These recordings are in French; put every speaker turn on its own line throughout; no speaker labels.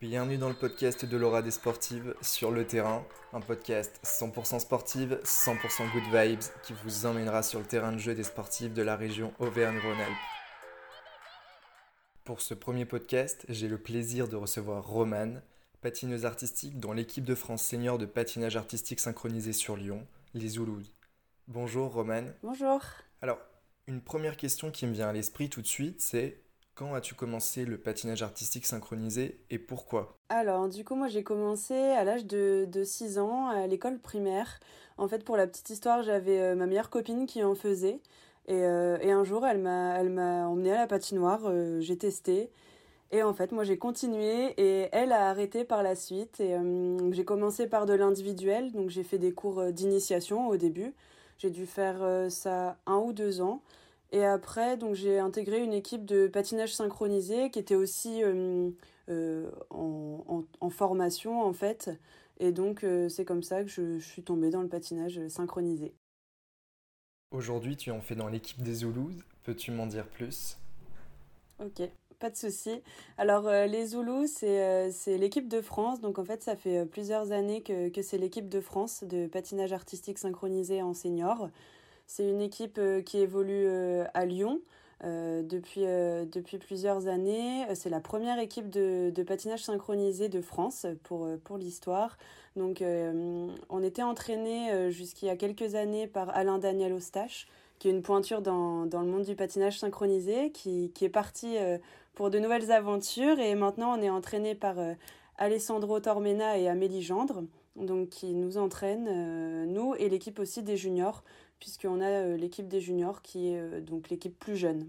Bienvenue dans le podcast de Laura des Sportives sur le terrain, un podcast 100% sportive, 100% good vibes qui vous emmènera sur le terrain de jeu des sportifs de la région Auvergne-Rhône-Alpes. Pour ce premier podcast, j'ai le plaisir de recevoir Romane, patineuse artistique dans l'équipe de France senior de patinage artistique synchronisé sur Lyon, les Zoulous. Bonjour Romane.
Bonjour.
Alors, une première question qui me vient à l'esprit tout de suite, c'est quand as-tu commencé le patinage artistique synchronisé et pourquoi?
Alors, du coup, moi j'ai commencé à l'âge de, 6 ans à l'école primaire. En fait, pour la petite histoire, j'avais euh, ma meilleure copine qui en faisait. Et, euh, un jour, elle m'a, elle m'a emmenée à la patinoire, euh, j'ai testé. Et en fait, moi j'ai continué et elle a arrêté par la suite. Et j'ai commencé par de l'individuel, donc j'ai fait des cours d'initiation au début. J'ai dû faire ça un ou deux ans. Et après, donc j'ai intégré une équipe de patinage synchronisé qui était aussi euh, euh, en, en, formation en fait. Et donc euh, c'est comme ça que je, suis tombée dans le patinage synchronisé.
Aujourd'hui, tu en fais dans l'équipe des Zoulous. Peux-tu m'en dire plus?
Ok, pas de souci. Alors les Zoulous, c'est l'équipe de France. Donc en fait, ça fait plusieurs années que, que c'est l'équipe de France de patinage artistique synchronisé en senior. C'est une équipe euh, qui évolue euh, à Lyon. Euh, depuis, depuis plusieurs années. C'est la première équipe de, de, patinage synchronisé de France pour, pour l'histoire. Donc on était entraîné jusqu'il y a quelques années par Alain Daniel Ostache, qui est une pointure dans, dans le monde du patinage synchronisé, qui, qui est parti pour de nouvelles aventures. Et maintenant on est entraîné par Alessandro Tormena et Amélie Gendre, donc qui nous entraînent, nous et l'équipe aussi des juniors puisqu'on a euh, l'équipe des juniors qui est euh, donc l'équipe plus jeune.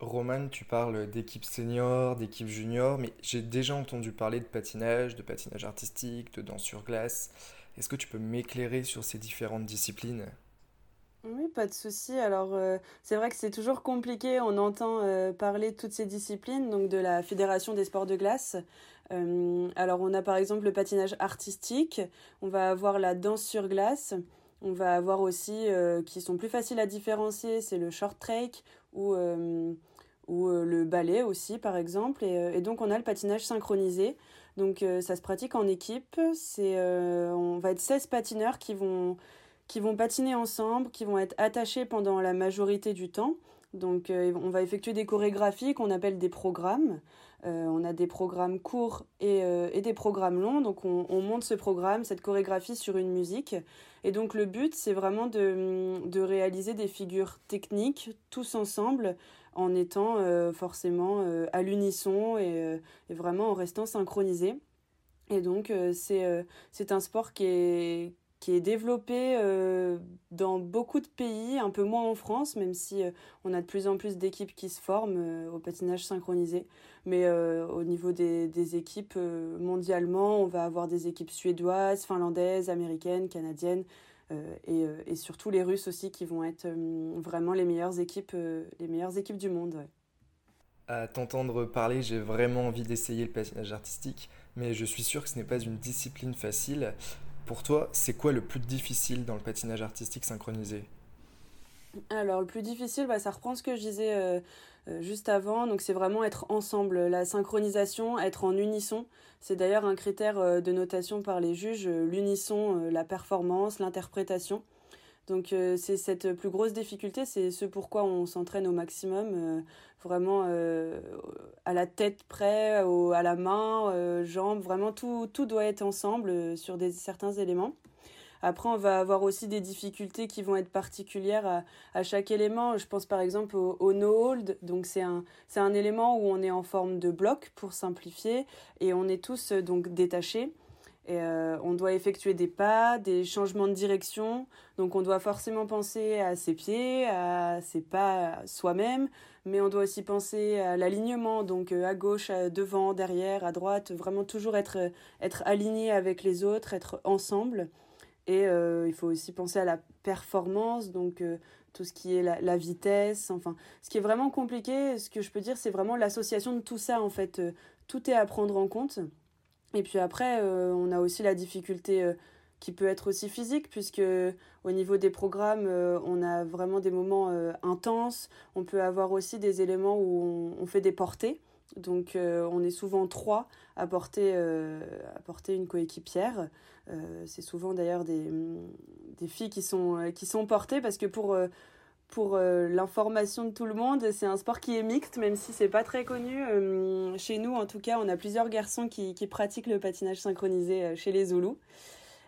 Roman, tu parles d'équipe senior, d'équipe junior, mais j'ai déjà entendu parler de patinage, de patinage artistique, de danse sur glace. Est-ce que tu peux m'éclairer sur ces différentes disciplines?
Oui, pas de souci. Alors, euh, c'est vrai que c'est toujours compliqué. On entend parler de toutes ces disciplines, donc de la Fédération des sports de glace. alors, on a par exemple le patinage artistique, on va avoir la danse sur glace, on va avoir aussi euh, qui sont plus faciles à différencier, c'est le short track ou, euh, ou euh, le ballet aussi par exemple. Et, donc on a le patinage synchronisé. Donc ça se pratique en équipe. C'est on va être 16 patineurs qui vont qui vont patiner ensemble, qui vont être attachés pendant la majorité du temps. Donc on va effectuer des chorégraphies qu'on appelle des programmes. On a des programmes courts et, et des programmes longs. Donc on, on, monte ce programme, cette chorégraphie sur une musique. Et donc le but, c'est vraiment de, réaliser des figures techniques tous ensemble en étant euh, forcément euh, à l'unisson et, euh, et, vraiment en restant synchronisé. Et donc c'est un sport qui est qui est développé dans beaucoup de pays, un peu moins en France, même si on a de plus en plus d'équipes qui se forment au patinage synchronisé. Mais au niveau des, équipes mondialement, on va avoir des équipes suédoises, finlandaises, américaines, canadiennes. et, surtout les Russes aussi qui vont être vraiment les meilleures équipes, les meilleures équipes du monde.
À t'entendre parler, j'ai vraiment envie d'essayer le patinage artistique, mais je suis sûr que ce n'est pas une discipline facile. Pour toi, c'est quoi le plus difficile dans le patinage artistique synchronisé?
Alors le plus difficile, bah, ça reprend ce que je disais euh, euh, juste avant. Donc c'est vraiment être ensemble, la synchronisation, être en unisson. C'est d'ailleurs un critère euh, de notation par les juges, l'unisson, la performance, l'interprétation. Donc euh, c'est cette plus grosse difficulté, c'est ce pourquoi on s'entraîne au maximum, euh, vraiment euh, à la tête près, à la main, jambes, vraiment tout, tout doit être ensemble sur des, certains éléments. Après, on va avoir aussi des difficultés qui vont être particulières à, chaque élément. Je pense par exemple au, au no-hold. Donc, c'est un, c'est un élément où on est en forme de bloc pour simplifier et on est tous donc détachés. Et euh, on doit effectuer des pas, des changements de direction. Donc on doit forcément penser à ses pieds, à ses pas soi-même, mais on doit aussi penser à l'alignement, donc euh, à gauche, devant, derrière, à droite, vraiment toujours être, être aligné avec les autres, être ensemble. Et euh, il faut aussi penser à la performance, donc tout ce qui est la, la, vitesse, enfin, ce qui est vraiment compliqué, ce que je peux dire, c'est vraiment l'association de tout ça, en fait. tout est à prendre en compte. Et puis après, euh, on a aussi la difficulté euh, qui peut être aussi physique, puisque au niveau des programmes, euh, on a vraiment des moments intenses. On peut avoir aussi des éléments où on, fait des portées. Donc on est souvent trois à porter, à porter une coéquipière. c'est souvent d'ailleurs des, des, filles qui sont, qui sont portées parce que pour pour euh, l'information de tout le monde, c'est un sport qui est mixte, même si c'est pas très connu. Euh, chez nous, en tout cas, on a plusieurs garçons qui, pratiquent le patinage synchronisé euh, chez les Zoulous.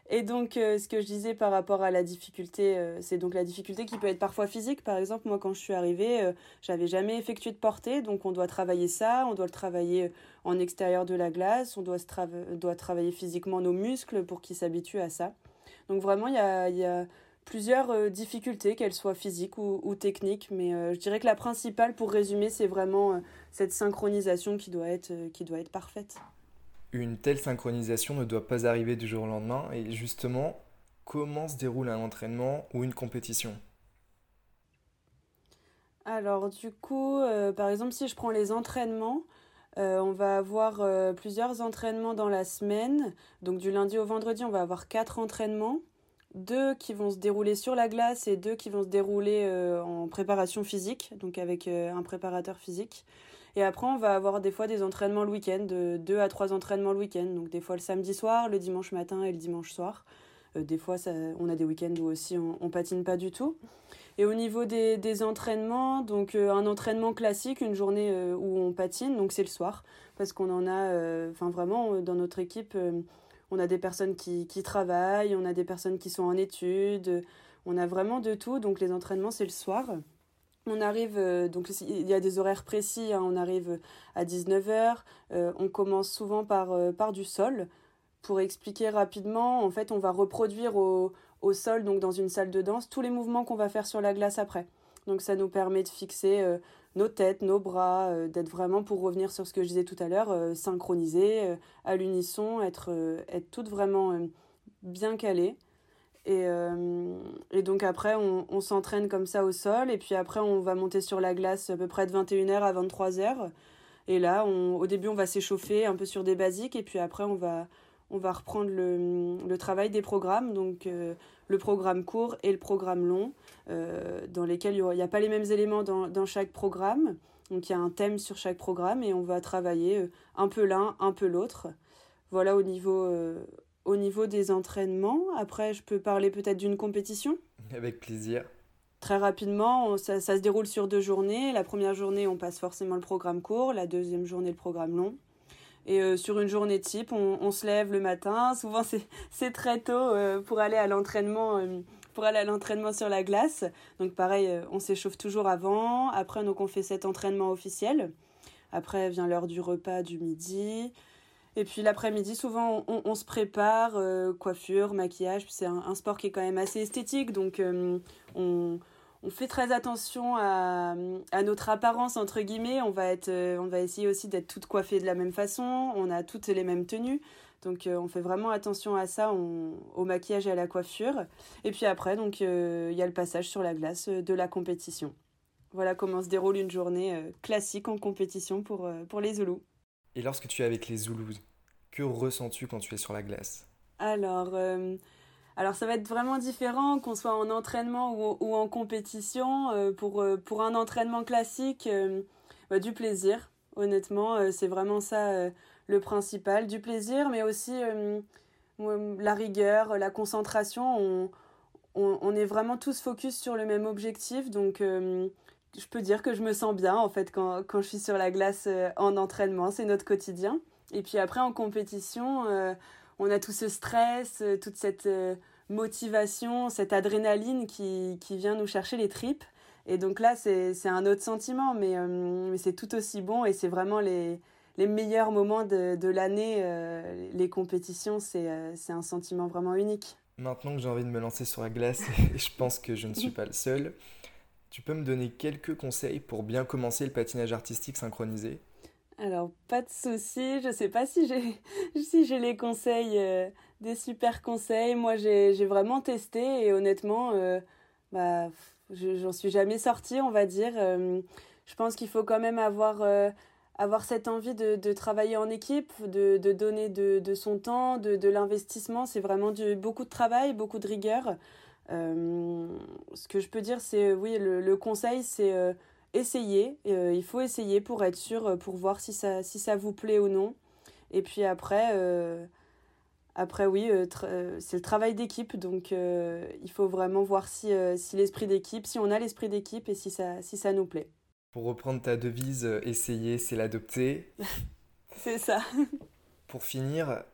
Et donc, ce que je disais par rapport à la difficulté, c'est donc la difficulté qui peut être parfois physique. Par exemple, moi, quand je suis arrivée, j'avais jamais effectué de portée, donc on doit travailler ça, on doit le travailler en extérieur de la glace, on doit, travailler physiquement nos muscles pour qu'ils s'habituent à ça. Donc vraiment, il y a plusieurs euh, difficultés, qu'elles soient physiques ou, techniques, mais euh, je dirais que la principale, pour résumer, c'est vraiment euh, cette synchronisation qui doit, être, qui doit être parfaite.
Une telle synchronisation ne doit pas arriver du jour au lendemain, et justement, comment se déroule un entraînement ou une compétition?
Alors du coup, par exemple, si je prends les entraînements, on va avoir plusieurs entraînements dans la semaine. Donc du lundi au vendredi, on va avoir quatre entraînements deux qui vont se dérouler sur la glace et deux qui vont se dérouler euh, en préparation physique, donc avec euh, un préparateur physique. Et après, on va avoir des fois des entraînements le week-end, de deux à trois entraînements le week-end, donc des fois le samedi soir, le dimanche matin et le dimanche soir. Euh, des fois, ça, on a des week-ends où aussi on, on, patine pas du tout. Et au niveau des, des entraînements, donc un entraînement classique, une journée où on patine, donc c'est le soir, parce qu'on en a, enfin vraiment, dans notre équipe on a des personnes qui, qui, travaillent, on a des personnes qui sont en études, on a vraiment de tout. Donc les entraînements, c'est le soir. On arrive, euh, donc il y a des horaires précis, hein. on arrive à 19h, euh, on commence souvent par, euh, par du sol. Pour expliquer rapidement, en fait, on va reproduire au, au sol, donc dans une salle de danse, tous les mouvements qu'on va faire sur la glace après. Donc ça nous permet de fixer nos têtes, nos bras, euh, d'être vraiment, pour revenir sur ce que je disais tout à l'heure, euh, synchronisées, euh, à l'unisson, être, être toutes vraiment bien calées. Et, et, donc après, on, s'entraîne comme ça au sol. Et puis après, on va monter sur la glace à peu près de 21h à 23h. Et là, au début, on va s'échauffer un peu sur des basiques. Et puis après, on va, on va reprendre le, le travail des programmes. Donc le programme court et le programme long. Euh, dans lesquels il n'y a pas les mêmes éléments dans, dans, chaque programme. Donc il y a un thème sur chaque programme et on va travailler euh, un peu l'un, un peu l'autre. Voilà au niveau, euh, au niveau des entraînements. Après, je peux parler peut-être d'une compétition.
Avec plaisir.
Très rapidement, ça, ça, se déroule sur deux journées. La première journée, on passe forcément le programme court. La deuxième journée, le programme long. Et sur une journée type, on, se lève le matin. Souvent, c'est très tôt pour aller à l'entraînement pour aller à l'entraînement sur la glace. Donc pareil, euh, on s'échauffe toujours avant. Après, donc on fait cet entraînement officiel. Après vient l'heure du repas du midi. Et puis l'après-midi, souvent, on, se prépare, euh, coiffure, maquillage. C'est un, sport qui est quand même assez esthétique, donc euh, on, on, fait très attention à, à, notre apparence, entre guillemets. On va, être, on va essayer aussi d'être toutes coiffées de la même façon. On a toutes les mêmes tenues. Donc euh, on fait vraiment attention à ça, au maquillage et à la coiffure. Et puis après, donc euh, il y a le passage sur la glace euh, de la compétition. Voilà comment se déroule une journée classique en compétition pour, pour les Zoulous.
Et lorsque tu es avec les Zoulous, que ressens-tu quand tu es sur la glace?
Alors, alors ça va être vraiment différent qu'on soit en entraînement ou, en compétition. pour, pour un entraînement classique, bah, du plaisir, honnêtement, c'est vraiment ça le principal, du plaisir, mais aussi euh, la rigueur, la concentration. On, on, est vraiment tous focus sur le même objectif, donc euh, je peux dire que je me sens bien en fait quand, quand je suis sur la glace euh, en entraînement, c'est notre quotidien. Et puis après en compétition, on a tout ce stress, toute cette motivation, cette adrénaline qui, qui, vient nous chercher les tripes. Et donc là, c'est un autre sentiment, mais, mais c'est tout aussi bon et c'est vraiment les, les meilleurs moments de, de l'année, euh, les compétitions, euh, c'est un sentiment vraiment unique.
Maintenant que j'ai envie de me lancer sur la glace, et je pense que je ne suis pas le seul, tu peux me donner quelques conseils pour bien commencer le patinage artistique synchronisé?
Alors, pas de souci. Je sais pas si j'ai si j'ai les conseils, euh, des super conseils. Moi, j'ai vraiment testé et honnêtement, euh, bah, j'en suis jamais sortie, on va dire. je pense qu'il faut quand même avoir avoir cette envie de, de travailler en équipe, de, de donner de, de, son temps, de, de l'investissement. C'est vraiment du, beaucoup de travail, beaucoup de rigueur. Euh, ce que je peux dire, c'est oui, le, le conseil, c'est euh, essayez. il faut essayer pour être sûr, pour voir si ça, si ça vous plaît ou non. Et puis après, après oui, c'est le travail d'équipe. Donc il faut vraiment voir si, si l'esprit d'équipe, si on a l'esprit d'équipe et si ça, si ça nous plaît.
Pour reprendre ta devise, essayer, c'est l'adopter.
c'est ça.
Pour finir,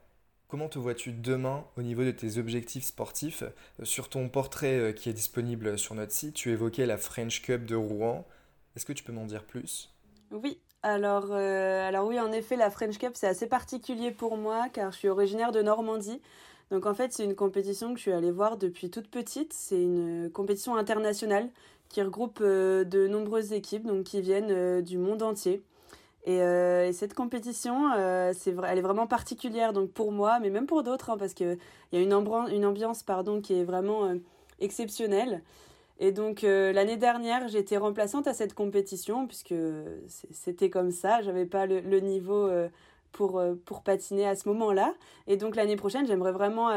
Comment te vois-tu demain au niveau de tes objectifs sportifs? Sur ton portrait euh, qui est disponible sur notre site, tu évoquais la French Cup de Rouen. Est-ce que tu peux m'en dire plus?
Oui, alors, euh, alors oui, en effet, la French Cup, c'est assez particulier pour moi car je suis originaire de Normandie. Donc en fait, c'est une compétition que je suis allée voir depuis toute petite. C'est une compétition internationale qui regroupe euh, de nombreuses équipes donc, qui viennent du monde entier. Euh, et, cette compétition, euh, c'est elle est vraiment particulière donc pour moi, mais même pour d'autres, hein, parce qu'il y a une, une ambiance pardon, qui est vraiment euh, exceptionnelle. Et donc l'année dernière, j'étais remplaçante à cette compétition, puisque c'était comme ça, j'avais pas le, niveau pour, pour patiner à ce moment-là. Et donc l'année prochaine, j'aimerais vraiment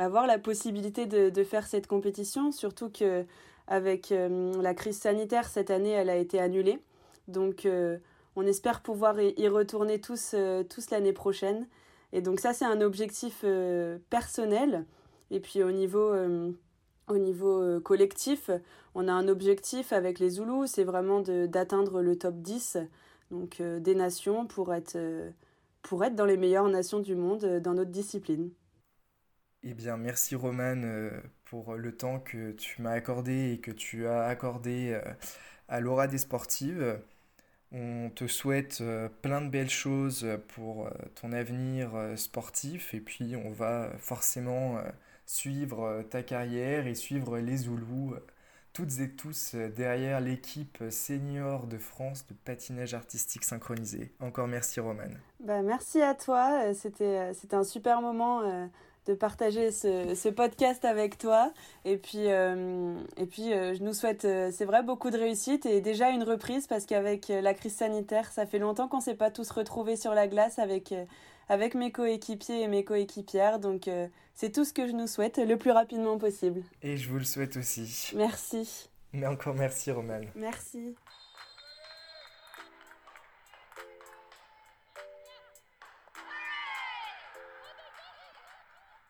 avoir la possibilité de, de, faire cette compétition, surtout que avec la crise sanitaire, cette année, elle a été annulée. Donc on espère pouvoir y retourner tous, euh, tous l'année prochaine. Et donc ça, c'est un objectif euh, personnel. Et puis au niveau, euh, au niveau collectif, on a un objectif avec les Zoulous, c'est vraiment d'atteindre le top 10 donc, des nations pour être, pour être dans les meilleures nations du monde dans notre discipline.
Eh bien, merci Romane pour le temps que tu m'as accordé et que tu as accordé à l'aura des sportives. On te souhaite euh, plein de belles choses pour euh, ton avenir euh, sportif et puis on va forcément suivre ta carrière et suivre les Zoulous, toutes et tous derrière l'équipe senior de France de patinage artistique synchronisé. Encore merci Romane.
Bah, merci à toi, c'était un super moment de partager ce, podcast avec toi. Et puis, euh, et puis euh, je nous souhaite, euh, c'est vrai, beaucoup de réussite et déjà une reprise parce qu'avec la crise sanitaire, ça fait longtemps qu'on ne s'est pas tous retrouvés sur la glace avec, avec mes coéquipiers et mes coéquipières. Donc, c'est tout ce que je nous souhaite le plus rapidement possible.
Et je vous le souhaite aussi.
Merci.
Mais encore merci, Roman.
Merci.